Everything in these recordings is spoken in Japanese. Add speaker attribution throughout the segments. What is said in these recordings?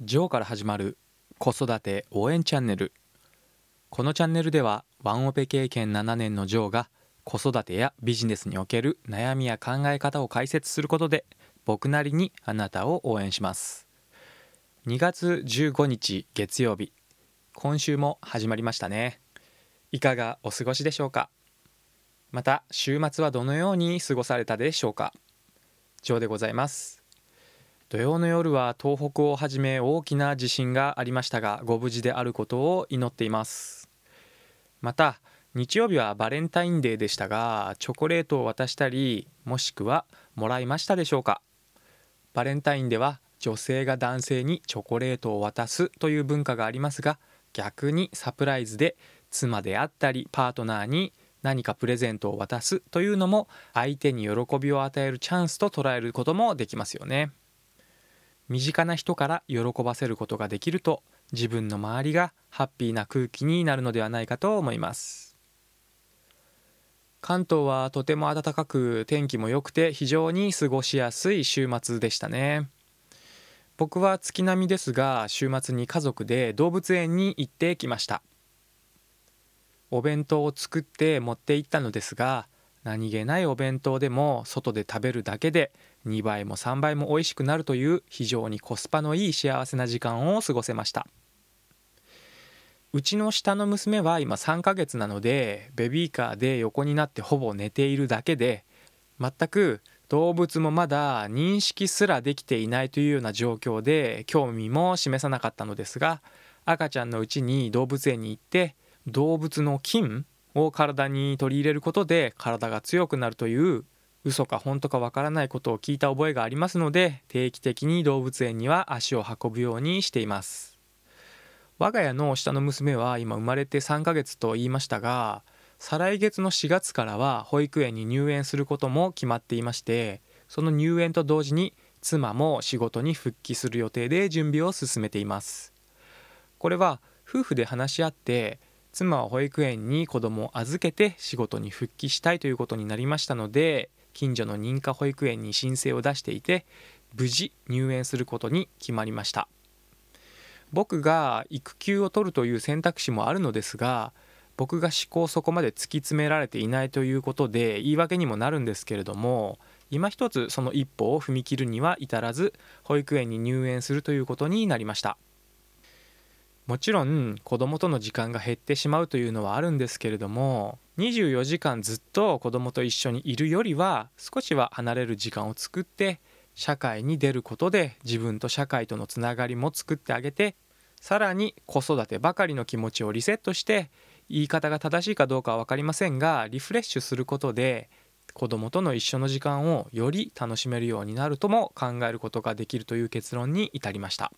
Speaker 1: ジョーから始まる子育て応援チャンネル。このチャンネルではワンオペ経験7年のジョーが子育てやビジネスにおける悩みや考え方を解説することで僕なりにあなたを応援します。2月15日月曜日今週も始まりましたね。いかがお過ごしでしょうか？また週末はどのように過ごされたでしょうか？ジョーでございます。土曜の夜は東北をはじめ大きな地震がありましたがご無事であることを祈っていますまた日曜日はバレンタインデーでしたがチョコレートを渡したりもしくはもらいましたでしょうかバレンタインでは女性が男性にチョコレートを渡すという文化がありますが逆にサプライズで妻であったりパートナーに何かプレゼントを渡すというのも相手に喜びを与えるチャンスと捉えることもできますよね。身近な人から喜ばせることができると自分の周りがハッピーな空気になるのではないかと思います。関東はとても暖かく天気も良くて非常に過ごしやすい週末でしたね。僕は月並みですが週末に家族で動物園に行ってきました。お弁当を作って持って行ったのですが何気ないお弁当でも外で食べるだけで2倍も3倍も美味しくなるという非常にコスパのいい幸せな時間を過ごせました。うちの下の娘は今3ヶ月なのでベビーカーで横になってほぼ寝ているだけで全く動物もまだ認識すらできていないというような状況で興味も示さなかったのですが赤ちゃんのうちに動物園に行って動物の菌を体に取り入れることで体が強くなるという嘘か本当かわからないことを聞いた覚えがありますので定期的に動物園には足を運ぶようにしています。我が家の下の娘は今生まれて3ヶ月と言いましたが再来月の4月からは保育園に入園することも決まっていましてその入園と同時に妻も仕事に復帰する予定で準備を進めています。これは夫婦で話し合って妻は保育園に子供を預けて仕事に復帰したいということになりましたので近所の認可保育園に申請を出していて無事入園することに決まりました。僕が育休を取るという選択肢もあるのですが僕が思考をそこまで突き詰められていないということで言い訳にもなるんですけれども今一つその一歩を踏み切るには至らず保育園に入園するということになりました。もちろん子供との時間が減ってしまうというのはあるんですけれども24時間ずっと子供と一緒にいるよりは少しは離れる時間を作って社会に出ることで自分と社会とのつながりも作ってあげてさらに子育てばかりの気持ちをリセットして言い方が正しいかどうかは分かりませんがリフレッシュすることで子供との一緒の時間をより楽しめるようになるとも考えることができるという結論に至りました。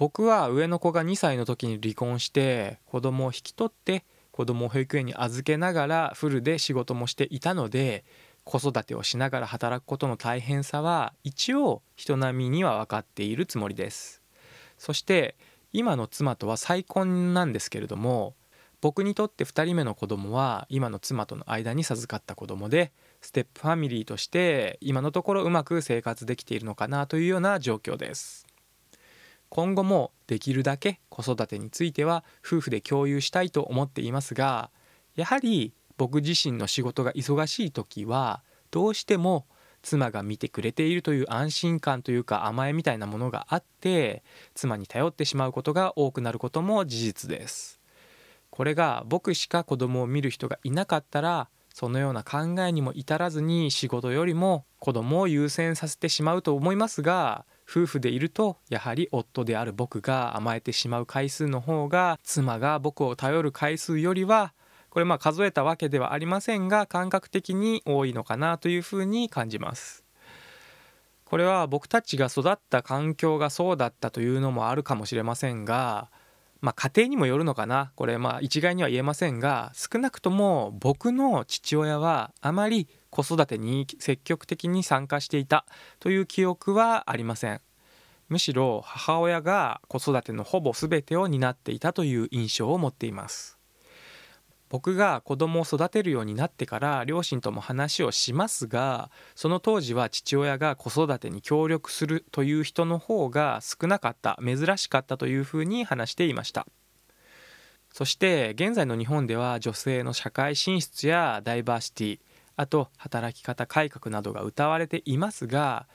Speaker 1: 僕は上の子が2歳の時に離婚して子供を引き取って子供を保育園に預けながらフルで仕事もしていたので子育てをしながら働くことの大変さは一応人並みには分かっているつもりです。そして今の妻とは再婚なんですけれども僕にとって2人目の子供は今の妻との間に授かった子供でステップファミリーとして今のところうまく生活できているのかなというような状況です。今後もできるだけ子育てについては夫婦で共有したいと思っていますがやはり僕自身の仕事が忙しい時はどうしても妻が見てくれているという安心感というか甘えみたいなものがあって妻に頼ってしまうことが多くなることも事実です。これが僕しか子供を見る人がいなかったらそのような考えにも至らずに仕事よりも子供を優先させてしまうと思いますが夫婦でいるとやはり夫である僕が甘えてしまう回数の方が妻が僕を頼る回数よりはこれまあ数えたわけではありませんが感覚的に多いのかなというふうに感じます。これは僕たちが育った環境がそうだったというのもあるかもしれませんが、まあ、家庭にもよるのかな。これまあ一概には言えませんが少なくとも僕の父親はあまり子育てに積極的に参加していたという記憶はありません。むしろ母親が子育てのほぼ全てを担っていたという印象を持っています。僕が子供を育てるようになってから両親とも話をしますがその当時は父親が子育てに協力するという人の方が少なかった珍しかったというふうに話していました。そして現在の日本では女性の社会進出やダイバーシティあと働き方改革などが謳われていますが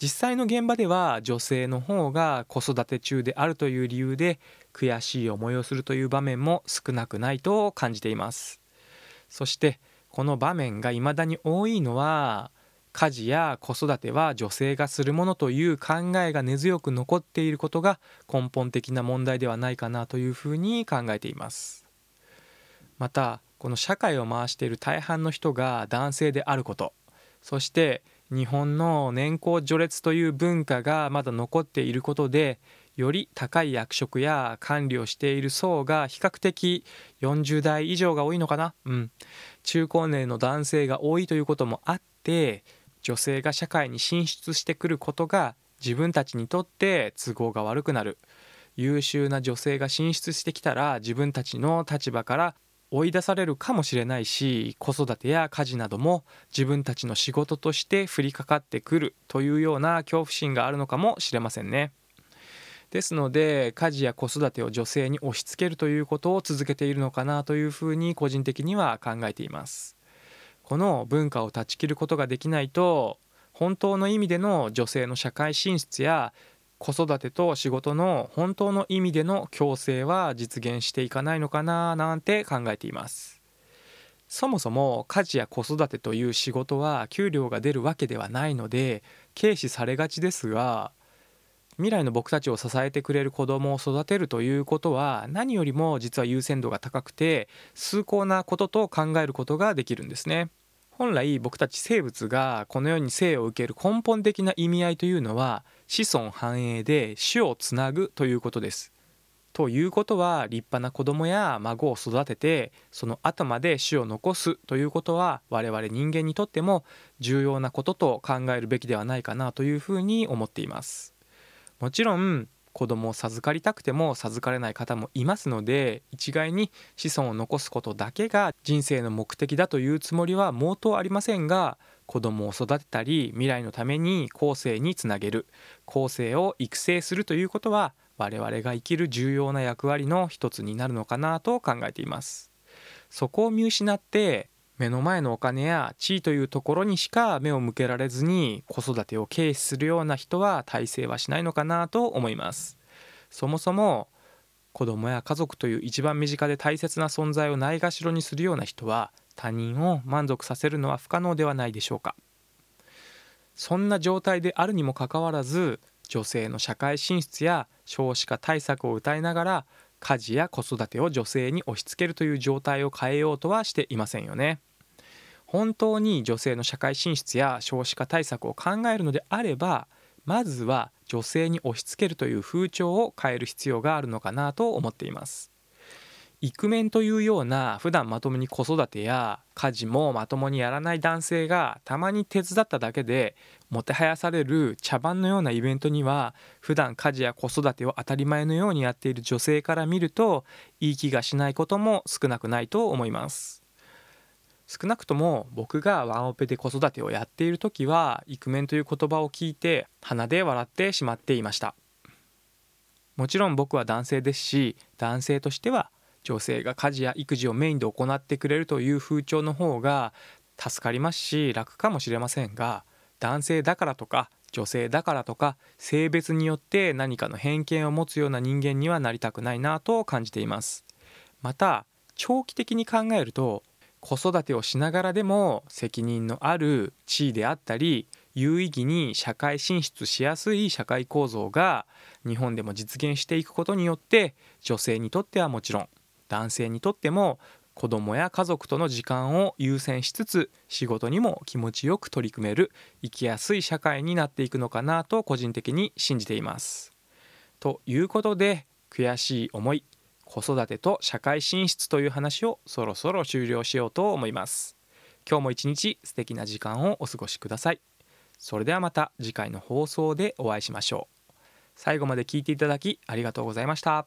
Speaker 1: 実際の現場では女性の方が子育て中であるという理由で悔しい思いをするという場面も少なくないと感じています。そしてこの場面が未だに多いのは家事や子育ては女性がするものという考えが根強く残っていることが根本的な問題ではないかなというふうに考えています。またこの社会を回している大半の人が男性であることそして日本の年功序列という文化がまだ残っていることでより高い役職や管理をしている層が比較的40代以上が多いのかな、うん、中高年の男性が多いということもあって女性が社会に進出してくることが自分たちにとって都合が悪くなる。優秀な女性が進出してきたら自分たちの立場から追い出されるかもしれないし子育てや家事なども自分たちの仕事として降りかかってくるというような恐怖心があるのかもしれませんね。ですので家事や子育てを女性に押し付けるということを続けているのかなというふうに個人的には考えています。この文化を断ち切ることができないと本当の意味での女性の社会進出や子育てと仕事の本当の意味での共生は実現していかないのかななんて考えています。そもそも家事や子育てという仕事は給料が出るわけではないので軽視されがちですが未来の僕たちを支えてくれる子供を育てるということは何よりも実は優先度が高くて崇高なことと考えることができるんですね。本来僕たち生物がこの世に生を受ける根本的な意味合いというのは子孫繁栄で種をつなぐということです。ということは立派な子供や孫を育ててその後まで種を残すということは我々人間にとっても重要なことと考えるべきではないかなというふうに思っています。もちろん子供を授かりたくても授かれない方もいますので一概に子孫を残すことだけが人生の目的だというつもりは毛頭ありませんが子供を育てたり未来のために後世につなげる後世を育成するということは我々が生きる重要な役割の一つになるのかなと考えています。そこを見失って目の前のお金や地位というところにしか目を向けられずに子育てを軽視するような人は大成はしないのかなと思います。そもそも子供や家族という一番身近で大切な存在をないがしろにするような人は他人を満足させるのは不可能ではないでしょうか。そんな状態であるにもかかわらず女性の社会進出や少子化対策を謳いながら家事や子育てを女性に押し付けるという状態を変えようとはしていませんよね。本当に女性の社会進出や少子化対策を考えるのであればまずは女性に押し付けるという風潮を変える必要があるのかなと思っています。イクメンというような普段まともに子育てや家事もまともにやらない男性がたまに手伝っただけでもてはやされる茶番のようなイベントには普段家事や子育てを当たり前のようにやっている女性から見るといい気がしないことも少なくないと思います。少なくとも僕がワンオペで子育てをやっている時はイクメンという言葉を聞いて鼻で笑ってしまっていました。もちろん僕は男性ですし男性としては女性が家事や育児をメインで行ってくれるという風潮の方が助かりますし楽かもしれませんが男性だからとか女性だからとか性別によって何かの偏見を持つような人間にはなりたくないなと感じています。また長期的に考えると子育てをしながらでも責任のある地位であったり有意義に社会進出しやすい社会構造が日本でも実現していくことによって女性にとってはもちろん男性にとっても子供や家族との時間を優先しつつ仕事にも気持ちよく取り組める生きやすい社会になっていくのかなと個人的に信じています。ということで悔しい思い子育てと社会進出という話をそろそろ終了しようと思います。今日も一日素敵な時間をお過ごしください。それではまた次回の放送でお会いしましょう。最後まで聞いていただきありがとうございました。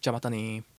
Speaker 1: じゃあまたね